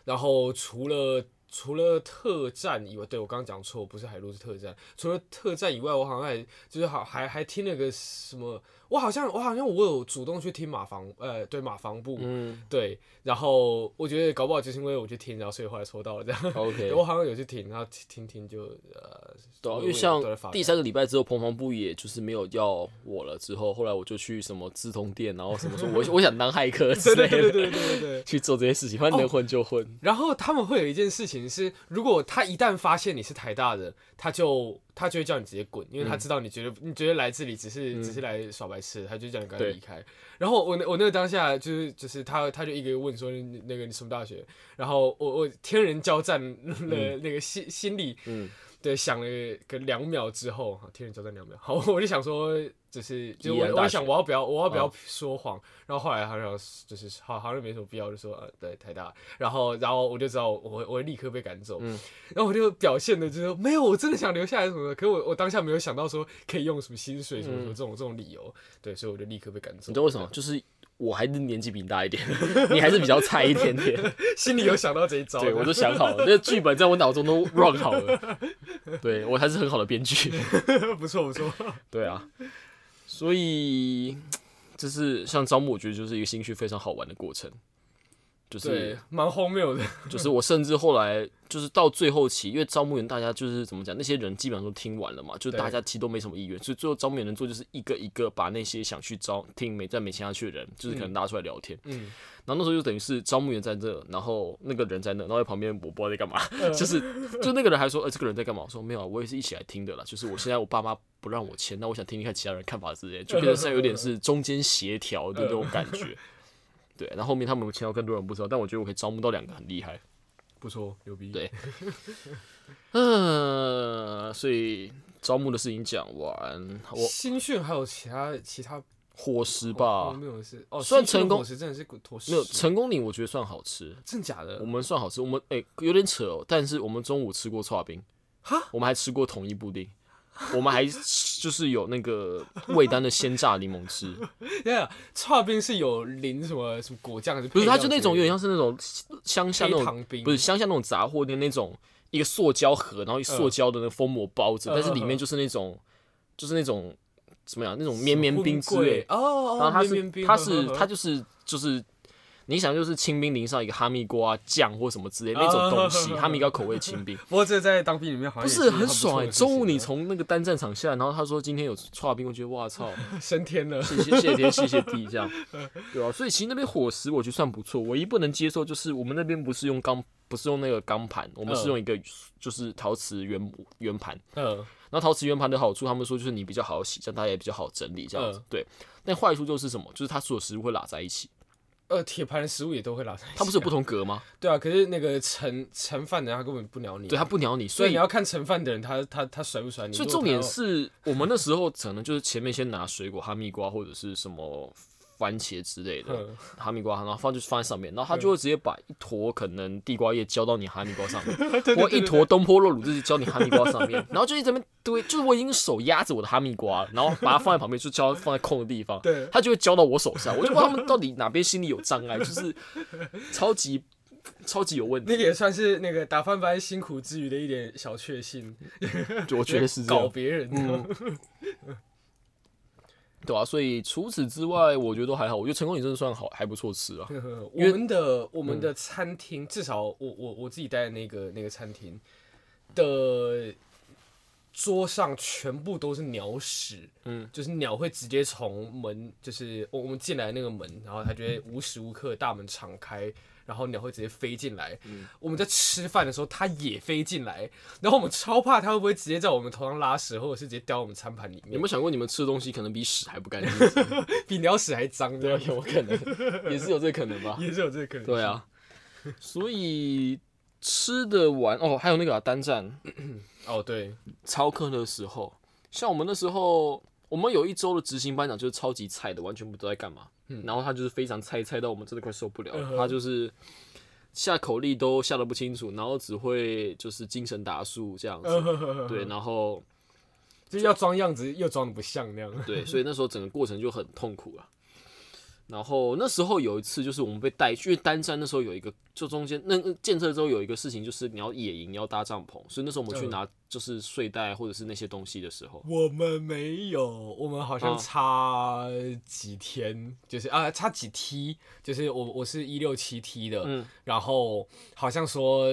然后除了除了特战以外，对我刚刚讲错，不是海陆是特战。除了特战以外，我好像还就是好还还听了个什么，我好像我好像我有主动去听马房呃对马房部、嗯对，然后我觉得搞不好就是因为我去听，然后所以后来抽到了这样。，OK，我好像有去听，然后听听听就呃，对啊，因为像第三个礼拜之后，彭房部也就是没有要我了。之后，后来我就去什么资通店，然后什么说 我我想当骇客 之类的，对对对对对对对。去做这些事情，反正能混就混。然后他们会有一件事情是，如果他一旦发现你是台大的，他就他就会叫你直接滚，因为他知道你觉得、你觉得来这里只是、只是来耍白痴，他就叫你赶快离开。然后我那我那个当下就是就是他他就一个问说那个你什么大学，然后我我天人交战的那个心、心理嗯，对想了个两秒之后，好天人交战两秒，好 我就想说。就是，就我我想我要不要我要不要哦说谎，然后后来好像就是好好像没什么必要，就说呃对太大，然后然后我就知道我会我会立刻被赶走，嗯然后我就表现的就是说没有，我真的想留下来什么的，可是我我当下没有想到说可以用什么薪水什么什么这种、这种理由，对，所以我就立刻被赶走。嗯你知道为什么？就是我还是年纪比你大一点，你还是比较菜一点点。心里有想到这一招，对，我都想好了，那个剧本在我脑中都 run 好了。对我还是很好的编剧。不错不错，对啊，所以 就是像招募，我觉得就是一个兴趣非常好玩的过程。就是，蛮荒谬的，就是我甚至后来就是到最后期，因为招募员大家就是怎么讲，那些人基本上都听完了嘛，就是大家其实都没什么意愿，所以最后招募员能做就是一个一个把那些想去招听没在没签下去的人，就是可能拉出来聊天。嗯，然后那时候就等于是招募员在这，然后那个人在那，然后在旁边我不知道在干嘛，嗯 就是就那个人还说，呃，这个人在干嘛？我说没有啊，我也是一起来听的啦。就是我现在我爸妈不让我签，那我想听听看其他人看法之类的，就变得像有点是中间协调的那种感觉。对，然后后面他们有签到更多人不知道，但我觉得我可以招募到两个很厉害。不错，牛逼，对嗯，所以招募的事情讲完，我新训还有其他其他伙食哦，吧，没有是哦，虽然新区的成功伙食真的是坨屎，没有成功岭，我觉得算好吃，真假的我？们算好吃。我们哎、有点扯哦，但是我们中午吃过刨冰，哈，我们还吃过统一布丁，我们还就是有那个味丹的鲜榨柠檬汁，对啊，刨冰是有淋什么什么果酱不是，料它就那种有点像是那种乡下那种不是乡下那种杂货店那种一个塑胶盒，然后一塑胶的那个封膜包着，嗯但是里面就是那种就是那种怎么样那种绵绵冰之类，哦哦，然后它是它是它就是就是。你想就是清兵淋上一个哈密瓜酱或什么之类那种东西，哈密瓜口味清冰，不过这在当兵里面好像不是很很爽哎、哎。中午你从从那个单战场下来，然后他说今天有串冰，我觉得哇操，升天了，谢谢谢谢天谢谢地这样，对啊，所以其实那边伙食我觉得算不错，唯一不能接受就是我们那边不是用钢，不是用那个钢盘，我们是嗯用一个就是陶瓷圆圆盘。嗯，然后陶瓷圆盘的好处，他们说就是你比较好洗，这样大家也比较好整理这样子。嗯对，但坏处就是什么？就是它所有食物会拉在一起，呃，铁盘的食物也都会拉在一起啊。它不是有不同格吗？对啊，可是那个盛盛饭的人他根本不鸟你，对，他不鸟你，所以你要看盛饭的人他他他甩不甩你。所以重点是我们那时候可能就是前面先拿水果，哈密瓜或者是什么番茄之类的，嗯哈密瓜，然后放就放在上面，然后他就会直接把一坨可能地瓜叶浇到你哈密瓜上面，或一坨东坡肉卤就是浇你哈密瓜上面，然后就一直边堆，就是我已经手压着我的哈密瓜了，然后把它放在旁边，就浇放在空的地方，对他就会浇到我手上，我就不知道他们到底哪边心里有障碍，就是超级超级有问题，那个也算是那个打饭班辛苦之余的一点小确幸，我觉得是。搞别人。嗯，对啊，所以除此之外，我觉得都还好。我觉得成功岭真的算好，还不错吃啊。我们的我们的餐厅，至少我我我自己待的那个那个餐厅的桌上全部都是鸟屎，嗯，就是鸟会直接从门，就是我我们进来那个门，然后它就会无时无刻大门敞开，然后鸟会直接飞进来。我们在吃饭的时候，它也飞进来，然后我们超怕它会不会直接在我们头上拉屎，或者是直接掉我们餐盘里面有没有，想过你们吃的东西可能比屎还不干净？比鸟屎还脏，对啊，有可能，也是有这个可能吧。也是有这个可能。对，啊，所以吃的完哦，还有那个、啊、单站哦对，超课的时候，像我们那时候，我们有一周的执行班长就是超级菜的，完全不知道在干嘛。嗯然后他就是非常菜，菜到我们真的快受不了了。嗯他就是下口令都下的不清楚，然后只会就是精神打数这样子。对，然后就是要装样子又装的不像那样。对，所以那时候整个过程就很痛苦啊。然后那时候有一次，就是我们被带去，因为单山那时候有一个，就中间那建设之后有一个事情，就是你要野营，你要搭帐篷，所以那时候我们去嗯。拿就是睡袋或者是那些东西的时候，我们没有，我们好像啊差几天，就是啊差几梯，就是我我是一六七梯的，嗯然后好像说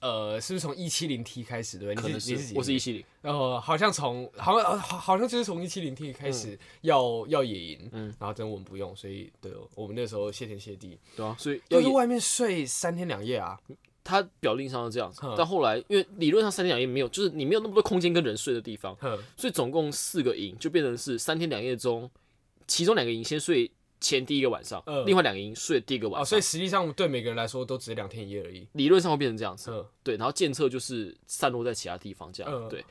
呃是不是从一七零梯开始对不对？可能你是你是是我是一七零，然后好像从好像好好像就是从一七零梯开始要、要野营，嗯。然后真的我们不用，所以对我们那时候谢天谢地，对啊，所以要野就是外面睡三天两夜啊，他表令上是这样子嗯，但后来因为理论上三天两夜没有，就是你没有那么多空间跟人睡的地方，所以总共四个营就变成是三天两夜中，其中两个营先睡前第一个晚上，嗯。另外两个营睡第一个晚啊，上，所以实际上对每个人来说都只是两天一夜而已，理论上会变成这样子。嗯。对，然后监测就是散落在其他地方这样。嗯。对，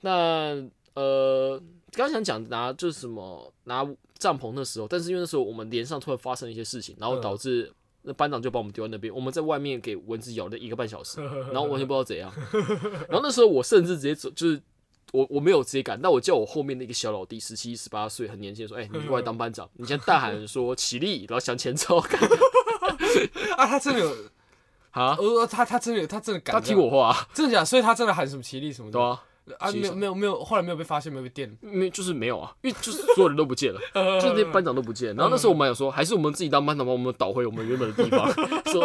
那呃，刚刚想讲拿就是什么拿帐篷的时候，但是因为那时候我们连上突然发生一些事情，然后嗯。导致那班长就把我们丢在那边，我们在外面给蚊子咬了一个半小时，然后完全不知道怎样。然后那时候我甚至直接走，就是。我我没有直接赶，但我叫我后面的一个小老弟，十七十八岁，很年轻的说：“哎、你过来当班长。”你先大喊说起立，然后向前走。啊，他真的有，啊，呃，他他真的有，他真的敢他，听我话、啊，真的假的？所以他真的喊什么起立什么的啊，没有没有没有，后来没有被发现，没有被电。没就是没有啊，因为就是所有人都不见了，就是那班长都不见。然后那时候我们有说，还是我们自己当班长，把我们导回我们原本的地方。说，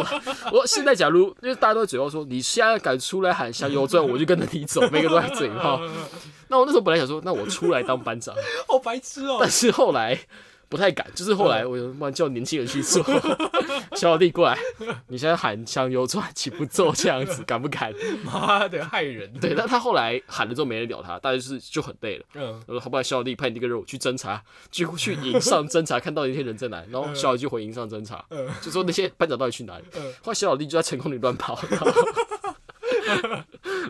我说现在假如因为大家都在嘴炮说，你现在敢出来喊向右转，我就跟着你走，每个都在嘴炮。那我那时候本来想说，那我出来当班长，好白痴哦但是后来不太敢，就是后来我就慢叫年轻人去做。小老弟过来，你现在喊向右转，请不做这样子，敢不敢？妈的害人。对，但他后来喊了之后没人鸟他，大家就是就很累了。嗯，我说好不好，小老弟派你这个任务去侦查，去去营上侦查，看到底那些人在哪。然后小老弟就回营上侦查，就说那些班长到底去哪里。后来小老弟就在成功里乱跑，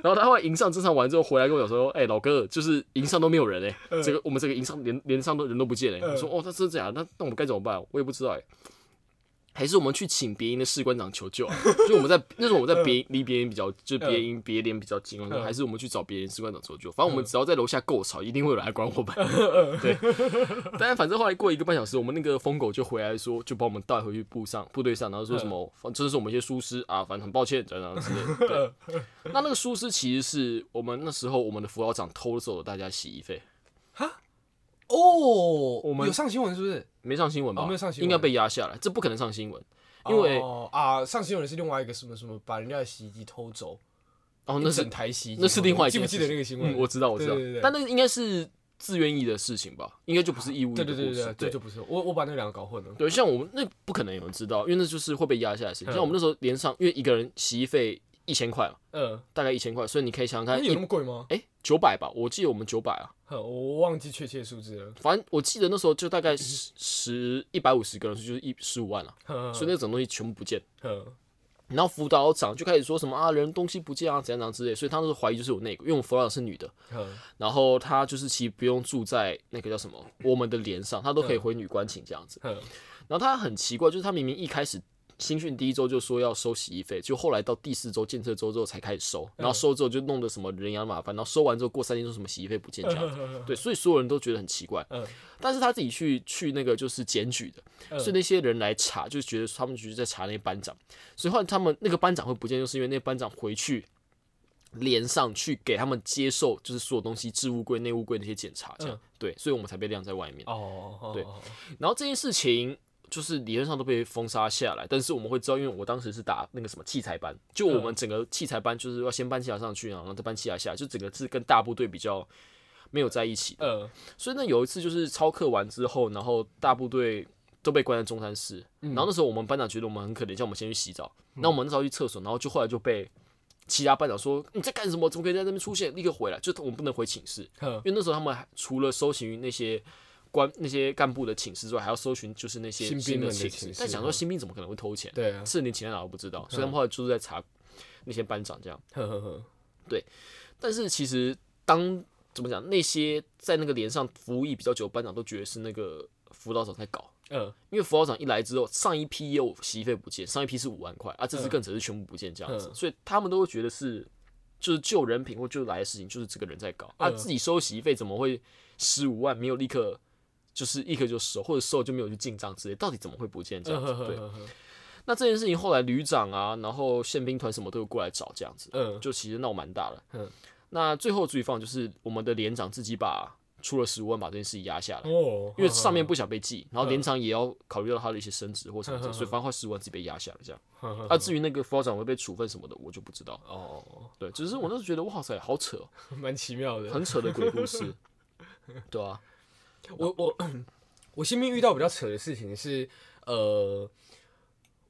然后他后来营上正常完之后回来跟我讲说，哎、老哥，就是营上都没有人哎、嗯。这个我们这个营上连连上都人都不见哎、我说哦，他是这样，那那我们该怎么办？我也不知道哎、还是我们去请别营的士官长求救啊？就我们在那时候我们在别离别营比较，就别营别连比较近，我说嗯。还是我们去找别营士官长求救。反正我们只要在楼下够吵，一定会有人来管我们。对，但是反正后来过一个半小时，我们那个疯狗就回来说，就把我们带回去部上部队上，然后说什么，反正这是我们一些疏失啊，反正很抱歉，这样之类的。对，那那个疏失其实是我们那时候我们的辅导长偷走了大家洗衣费，哦，我们有上新闻是不是？没上新闻吧？哦没有上新闻应该被压下来，这不可能上新闻，因为哦啊，上新闻的是另外一个什么什么，把人家的洗衣机偷走，哦那是整台洗衣机那是另外一记不记得那个新闻？嗯，我知道我知道对对对，但那个应该是自愿意的事情吧，应该就不是义务役对对对对这就不是我我把那两个搞混了。对，像我们那不可能有人知道，因为那就是会被压下来的事情。嗯像我们那时候连上，因为一个人洗衣费一千块嘛，嗯，大概一千块，所以你可以想想看，那有一那么贵吗？哎九百吧，我记得我们九百啊，呵我忘记确切数字了。反正我记得那时候就大概十十一百五十个人，就是一十五万了，呵所以那种东西全部不见。然后辅导长就开始说什么啊，人东西不见啊，怎样怎样之类，所以他那时候怀疑就是有内鬼，因为我们辅导长是女的，然后她就是其实不用住在那个叫什么我们的连上，她都可以回女官寝这样子。然后她很奇怪，就是她明明一开始新训第一周就说要收洗衣费，就后来到第四周建设周之后才开始收，然后收之后就弄得什么人仰马翻，然后收完之后过三天说什么洗衣费不见这样子，对，所以所有人都觉得很奇怪。嗯。但是他自己去去那个就是检举的，嗯。所以那些人来查，就觉得他们就是在查那些班长，所以后来他们那个班长会不见，就是因为那班长回去连上去给他们接受，就是所有东西置物柜、内物柜那些检查，这样、对，所以我们才被晾在外面。哦，哦对，哦。然后这件事情就是理论上都被封杀下来，但是我们会知道，因为我当时是打那个什么器材班，就我们整个器材班就是要先搬器材上去，然后再搬器材下来，就整个是跟大部队比较没有在一起的。呃，所以呢，有一次就是操课完之后，然后大部队都被关在中山市，然后那时候我们班长觉得我们很可怜，叫我们先去洗澡。那、我们那时候去厕所，然后就后来就被其他班长说你在干什么？怎么可以在那边出现？立刻回来！就我们不能回寝室，因为那时候他们还除了搜寻那些官那些干部的寝室之外，还要搜寻就是那些新兵的寝室。但想说新兵怎么可能会偷钱？对啊，是连钱在哪都不知道，所以他们后来就是在查那些班长这样。呵呵呵，对但是其实当怎么讲，那些在那个连上服务役比较久的班长都觉得是那个辅导长在搞，嗯，因为辅导长一来之后，上一批也有洗衣费不见，上一批是五万块啊，这次嗯。更只是全部不见这样子，嗯。所以他们都会觉得是就是救人品或救来的事情，就是这个人在搞。啊，嗯。自己收洗衣费怎么会十五万没有立刻就是立刻就收，或者收了就没有去进账之类，到底怎么会不见这样子？对，那这件事情后来旅长啊，然后宪兵团什么都有过来找这样子，嗯，就其实闹蛮大了。嗯那最后注意放就是我们的连长自己把出了十五万把这件事情压下来，哦，因为上面不想被记，然后嗯连长也要考虑到他的一些升职或什么所以反正快十五万自己被压下来这样。啊，至于那个副校长会被处分什么的，我就不知道。哦，对，只是我那时候觉得哇塞，好扯哦，蛮奇妙的。很扯的鬼故事。对啊，我我 我身边遇到比较扯的事情是，呃，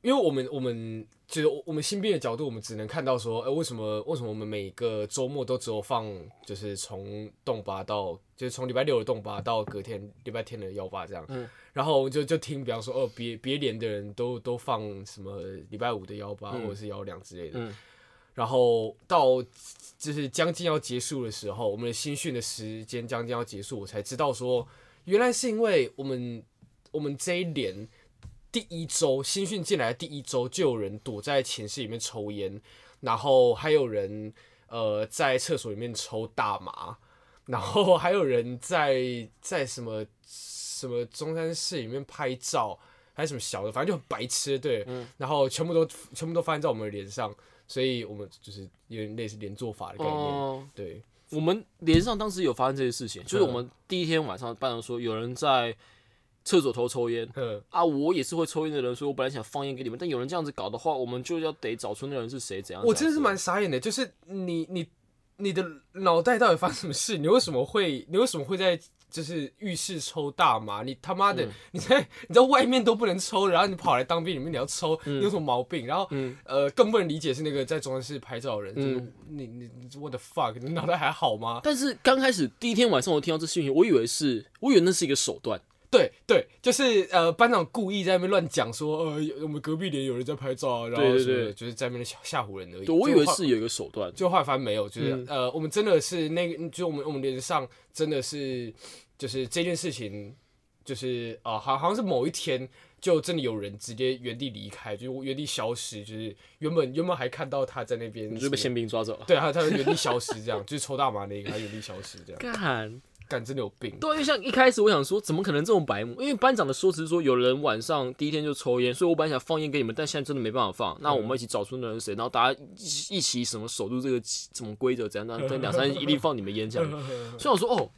因为我们我们就是我我们新兵的角度，我们只能看到说，呃，为什么为什么我们每个周末都只有放，就是从动八到，就是从礼拜六的动八到隔天礼拜天的幺八这样，嗯。然后就就听，比方说，哦，别别连的人都都放什么礼拜五的幺八、嗯。或者是幺两之类的，嗯然后到就是将近要结束的时候，我们的新训的时间将近要结束，我才知道说，原来是因为我们我们这一连第一周新训进来的第一周，就有人躲在寝室里面抽烟，然后还有人呃在厕所里面抽大麻，然后还有人在在什么什么中山市里面拍照，还是什么小的，反正就很白痴，对，然后全部都全部都发生在我们的脸上，所以我们就是有点类似连坐法的概念，哦，对，我们连上当时有发生这些事情，就是嗯我们第一天晚上班长说有人在厕所偷抽烟。嗯，啊，我也是会抽烟的人，所以我本来想放烟给你们，但有人这样子搞的话，我们就要得找出那个人是谁，怎样？我真的是蛮傻眼的，就是你你你的脑袋到底发生什么事？你为什么会你为什么会在就是浴室抽大麻？你他妈的、嗯你在 你在外面都不能抽，然后你跑来当兵里面你要抽，嗯你有什么毛病？然后、呃更不能理解是那个在中央室拍照的人，就是嗯你你你 what the fuck？你脑袋还好吗？但是刚开始第一天晚上我听到这讯息，我以为是，我以为那是一个手段，对对，就是呃，班长故意在那边乱讲说，呃，我们隔壁连有人在拍照啊，然后什么就是在那边吓吓唬人而已。对，我以为是有一个手段，就后来发现没有，就是、嗯呃，我们真的是那个，就我们我们连上真的是，就是这件事情，就是啊、呃好好像是某一天，就真的有人直接原地离开，就是原地消失，就是原本原本还看到他在那边，你就被宪兵抓走了。对，他他原地消失这样，就是抽大麻那个，他原地消失这样，干，干真的有病。对啊，因为像一开始我想说，怎么可能这种白目？因为班长的说辞是说，有人晚上第一天就抽烟，所以我本来想放烟给你们，但现在真的没办法放。那我们一起找出那人是谁，然后大家一起一起什么守住这个什么规则，怎样？那等两三天一定放你们烟这样。所以我说，哦，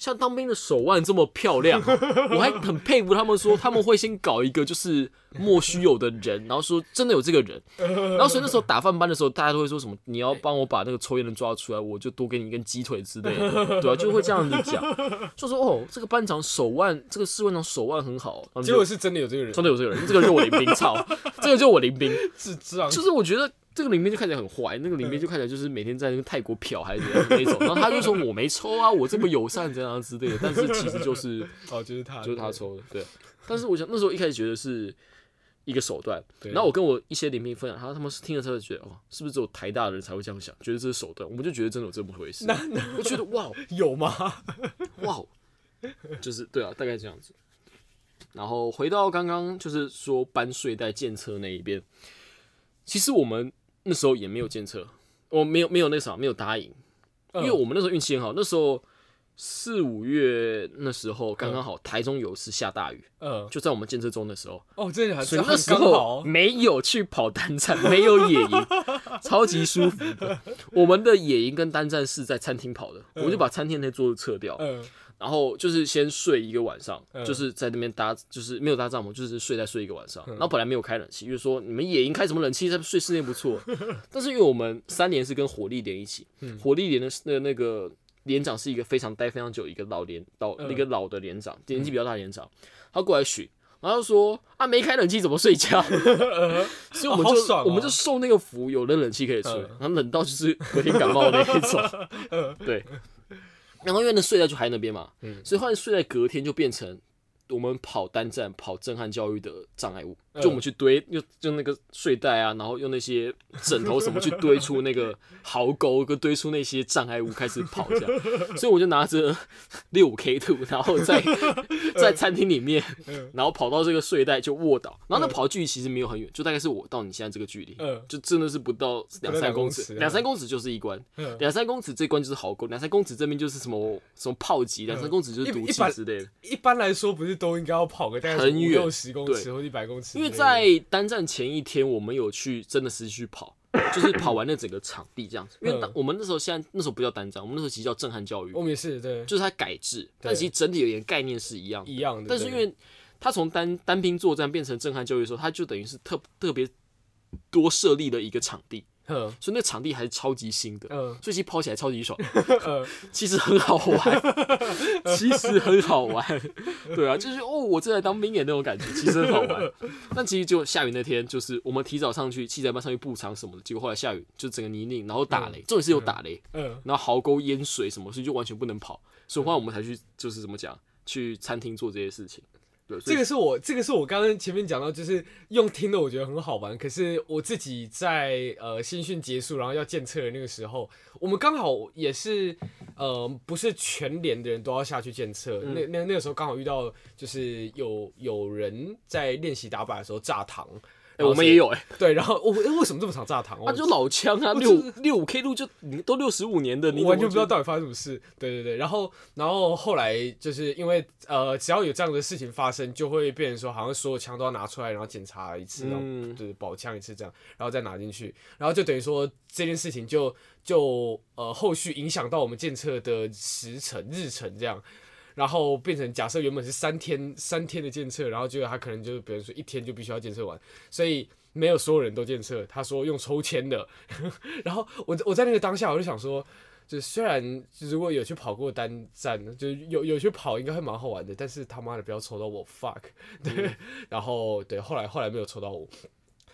像当兵的手腕这么漂亮，我还很佩服他们说他们会先搞一个就是莫须有的人，然后说真的有这个人，然后所以那时候打饭班的时候，大家都会说什么你要帮我把那个抽烟的抓出来，我就多给你一根鸡腿之类的，对啊，就会这样子讲，就说哦，这个班长手腕，这个士官长手腕很好，结果是真的有这个人，真的有这个人，这个就是我林兵，操，这个就是我林兵，智障，就是我觉得这个里面就看起来很坏，那个里面就看起来就是每天在那个泰国漂还是怎样那种，然后他就说我没抽啊，我这么友善这样之类的，但是其实就是 哦，就是他，就是他抽的，对。但是我想那时候一开始觉得是一个手段，然后我跟我一些林兵分享，他他们是听了之后就觉得，哦，是不是只有台大的人才会这样想，觉得这是手段？我们就觉得真的有这么回事，我觉得哇有吗？哇，就是对啊，大概这样子。然后回到刚刚就是说搬睡袋建测那一边，其实我们那时候也没有监测，我没有没有那啥没有答应，因为我们那时候运气很好，那时候四五月那时候刚刚好台中有一次下大雨，嗯，就在我们监测中的时候，哦，这很所以那时候，没有去跑单站，没有野营，超级舒服的。我们的野营跟单站是在餐厅跑的，我们就把餐厅那桌子撤掉，嗯然后就是先睡一个晚上，嗯就是在那边搭，就是没有搭帐篷，就是睡在睡一个晚上。然后本来没有开冷气，就是说你们野营开什么冷气，在睡室内不错。但是因为我们三连是跟火力连一起，火力连的那那个连长是一个非常待非常久一个老连老嗯一个老的连长，年纪比较大的连长，他过来巡。然后就说啊，没开冷气怎么睡觉？所以我们就、我们就受那个福，有的冷气可以吹，嗯然后冷到就是隔天感冒的那一种。对，然后因为那睡袋就还在那边嘛，所以后来睡袋隔天就变成我们跑单站、跑震撼教育的障碍物，就我们去堆，用用那个睡袋啊，然后用那些枕头什么去堆出那个壕沟，跟堆出那些障碍物开始跑这样，所以我就拿着六五 K two，然后在 在餐厅里面，然后跑到这个睡袋就卧倒，然后那跑的距离其实没有很远，就大概是我到你现在这个距离，嗯就真的是不到两三公尺，两三公尺就是一关，嗯两三公尺这关就是壕沟，两三公尺这边就是什么什么炮击，两三公尺就是毒气之类的。一般来说不是都应该要跑个大概很远六十公尺对或一百公尺之因？为在单战前一天，我们有去真的是去跑，就是跑完了整个场地这样子。因为当嗯我们那时候现在那时候不叫单战，我们那时候其实叫震撼教育我，们也是对就是它改制，但其实整体而言概念是一样的。一样的，但是因为它从单单兵作战变成震撼教育的时候，它就等于是特特别多设立了一个场地，嗯所以那场地还是超级新的。嗯所以其实跑起来超级爽，嗯 其实很好玩，其实很好玩，对啊，就是哦，我正在当兵演那种感觉，其实很好玩。但其实就下雨那天，就是我们提早上去，器材班上去布场什么的，结果后来下雨，就整个泥泞，然后打雷，重点是有打雷，嗯然后壕沟淹水什么，所以就完全不能跑，所以后来我们才去，就是怎么讲，去餐厅做这些事情。对，这个是我这个是我刚刚前面讲到，就是用听的我觉得很好玩，可是我自己在呃新训结束然后要检测的那个时候，我们刚好也是呃不是全连的人都要下去检测，那那那个时候刚好遇到就是有有人在练习打靶的时候炸膛，哎我们也有哎、对，然后我、诶为什么这么常炸膛？啊，就老枪啊，六六五 K 路就都六十五年的，你完全不知道到。底发生什么事。对对对，然后然后后来就是因为呃，只要有这样的事情发生，就会变成说好像所有枪都要拿出来，然后检查一次，然后嗯就是保枪一次这样，然后再拿进去，然后就等于说这件事情就就呃后续影响到我们检测的时程日程这样。然后变成假设原本是三天三天的检测，然后结果他可能就是比如说一天就必须要检测完，所以没有所有人都检测，他说用抽签的。然后我我在那个当下我就想说，就虽然如果有去跑过单站，就是有有去跑应该会蛮好玩的，但是他妈的不要抽到我 fuck，对，然后对后来后来没有抽到我。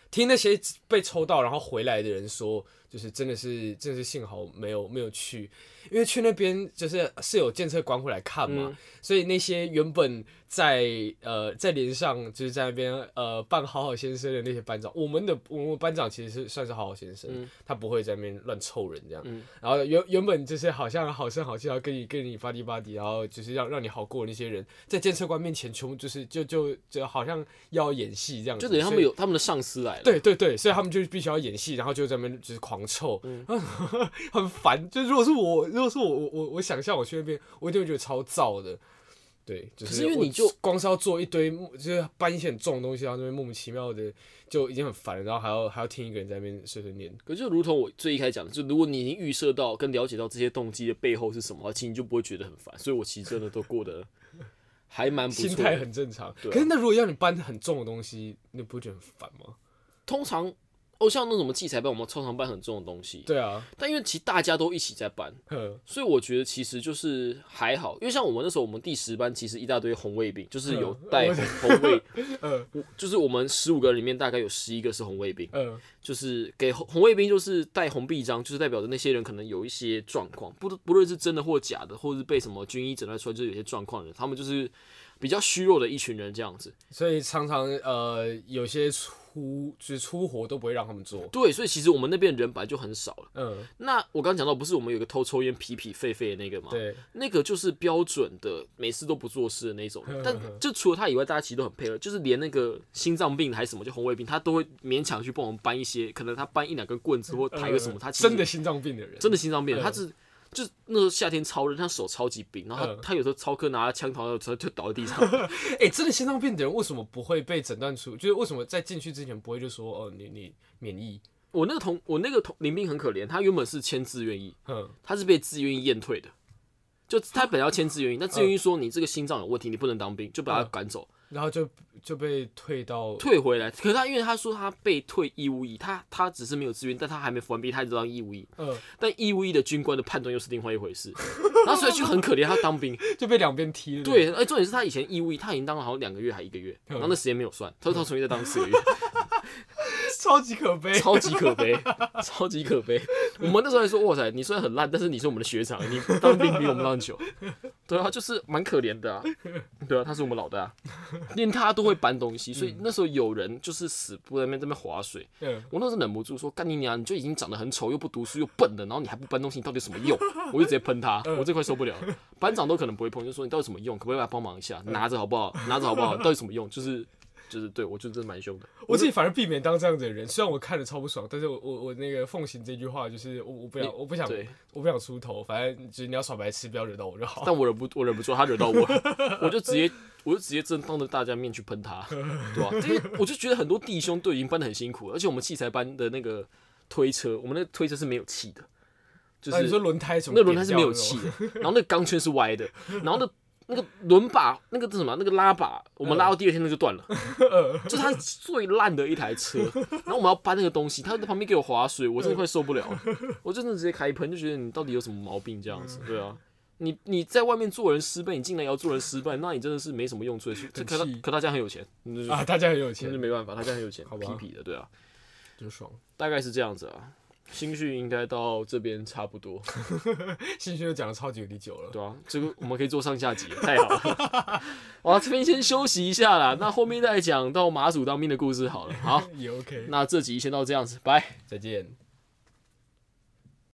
听那些被抽到然后回来的人说，就是真的是真的是幸好没有没有去，因为去那边就是是有监测官会来看嘛，嗯所以那些原本在呃在连上就是在那边呃扮好好先生的那些班长，我们的我们班长其实是算是好好先生，嗯他不会在那边乱凑人这样。嗯然后原原本就是好像好声好气，然后跟你跟你巴迪巴迪，然后就是让让你好过的那些人，在监测官面前全部就是就就就好像要演戏这样子，就等于他们有他们的上司来了。对对对，所以他们就必须要演戏，然后就在那边就是狂臭，嗯 很烦。就如果是我，如果是我，我我我想象我去那边，我一定会觉得超燥的。对，就是因为你就光是要做一堆，就是搬一些很重的东西，然后那边莫名其妙的就已经很烦了，然后还要还要听一个人在那边碎碎念。可就如同我最一开始讲的，就如果你已经预设到跟了解到这些动机的背后是什么的话，其实你就不会觉得很烦。所以我其实真的都过得还蛮不错。心态很正常，对啊可是那如果要你搬很重的东西，你不会觉得很烦吗？通常哦，像那种什么器材班，我们超常搬很重的东西，对啊，但因为其实大家都一起在搬，所以我觉得其实就是还好。因为像我们那时候，我们第十班其实一大堆红卫兵，就是有带红红卫，呃就是我们十五个人里面大概有十一个是红卫兵，嗯，就是给红红卫兵就是带红臂章，就是代表着那些人可能有一些状况，不不论是真的或假的，或者是被什么军医诊断出来就是有些状况的，他们就是比较虚弱的一群人这样子。所以常常呃有些出就是出活都不会让他们做，对，所以其实我们那边人本来就很少了。嗯，那我刚刚讲到，不是我们有个偷抽烟、痞痞狒狒的那个吗？对，那个就是标准的，每次都不做事的那种。但就除了他以外，大家其实都很配合，就是连那个心脏病还是什么，就红卫兵，他都会勉强去帮我们搬一些，可能他搬一两根棍子或抬个什么，他其实呃真的心脏病的人，真的心脏病，嗯他是。就那时候夏天超热，他手超级冰，然后他,、嗯他有时候超课拿枪头，然后就倒在地上。哎、真的心脏病的人为什么不会被诊断出？就是为什么在进去之前不会就说哦，你你免疫？我那个同我那个同林兵很可怜，他原本是签自愿役，嗯，他是被自愿役验退的。就他本来要签自愿役，但自愿说你这个心脏有问题，你不能当兵，就把他赶走。然后就就被退到退回来。可是他因为他说他被退义务役，他他只是没有志愿，但他还没服完兵，他就当义务役。呃，但义务役的军官的判断又是另外一回事，然后所以就很可怜，他当兵。就被两边踢了。对，哎，重点是他以前义务役，他已经当了好像两个月还一个月，嗯然后那时间没有算，他说他重新再当四个月，超级可悲。超级可悲，超级可悲。我们那时候还说，哇塞，你虽然很烂，但是你是我们的学长，你当兵比我们当久。对啊，就是蛮可怜的啊。对啊，他是我们老大，连他都会搬东西，所以那时候有人就是死不在那边在那边划水。嗯，我那时候忍不住说：“干你娘！你就已经长得很丑，又不读书，又笨的，然后你还不搬东西，你到底有什么用？” 我就直接喷他，我这块受不了。班长都可能不会碰，就说你到底有什么用？可不可以来帮忙一下？拿着好不好？拿着好不好？到底什么用？就是就是对我就真的蛮凶的。我自己反而避免当这样子的人，虽然我看着超不爽，但是我我我那个奉行这句话就是我我不想我不想对，我不想出头，反正就是你要耍白痴，不要惹到我就好。但我忍不我忍不住，他惹到我，我就直接我就直接正当着大家面去喷他，对吧、因为我就觉得很多弟兄都已经搬的很辛苦了，而且我们器材班的那个推车，我们那个推车是没有气的，就是啊你说轮胎什么？那轮胎是没有气的，然后那钢圈是歪的，然后那那个轮把那个是什么？那个拉把，我们拉到第二天那就断了，就是它最烂的一台车。然后我们要搬那个东西，他在旁边给我划水，我真的快受不了了，我真的直接开喷，就觉得你到底有什么毛病这样子？对啊。你你在外面做人失败，你进来也要做人失败，那你真的是没什么用处。这可他可他家很有钱，啊，大家很有那钱就，没办法，他家很有钱，好吧痞痞的，对啊，真爽。大概是这样子啊。新训应该到这边差不多。新训都讲了超级有点久了，对啊，这个我们可以做上下集，太好了。哇，这边先休息一下啦，那后面再讲到马祖当兵的故事好了。好，也 OK。那这集先到这样子，拜。再见。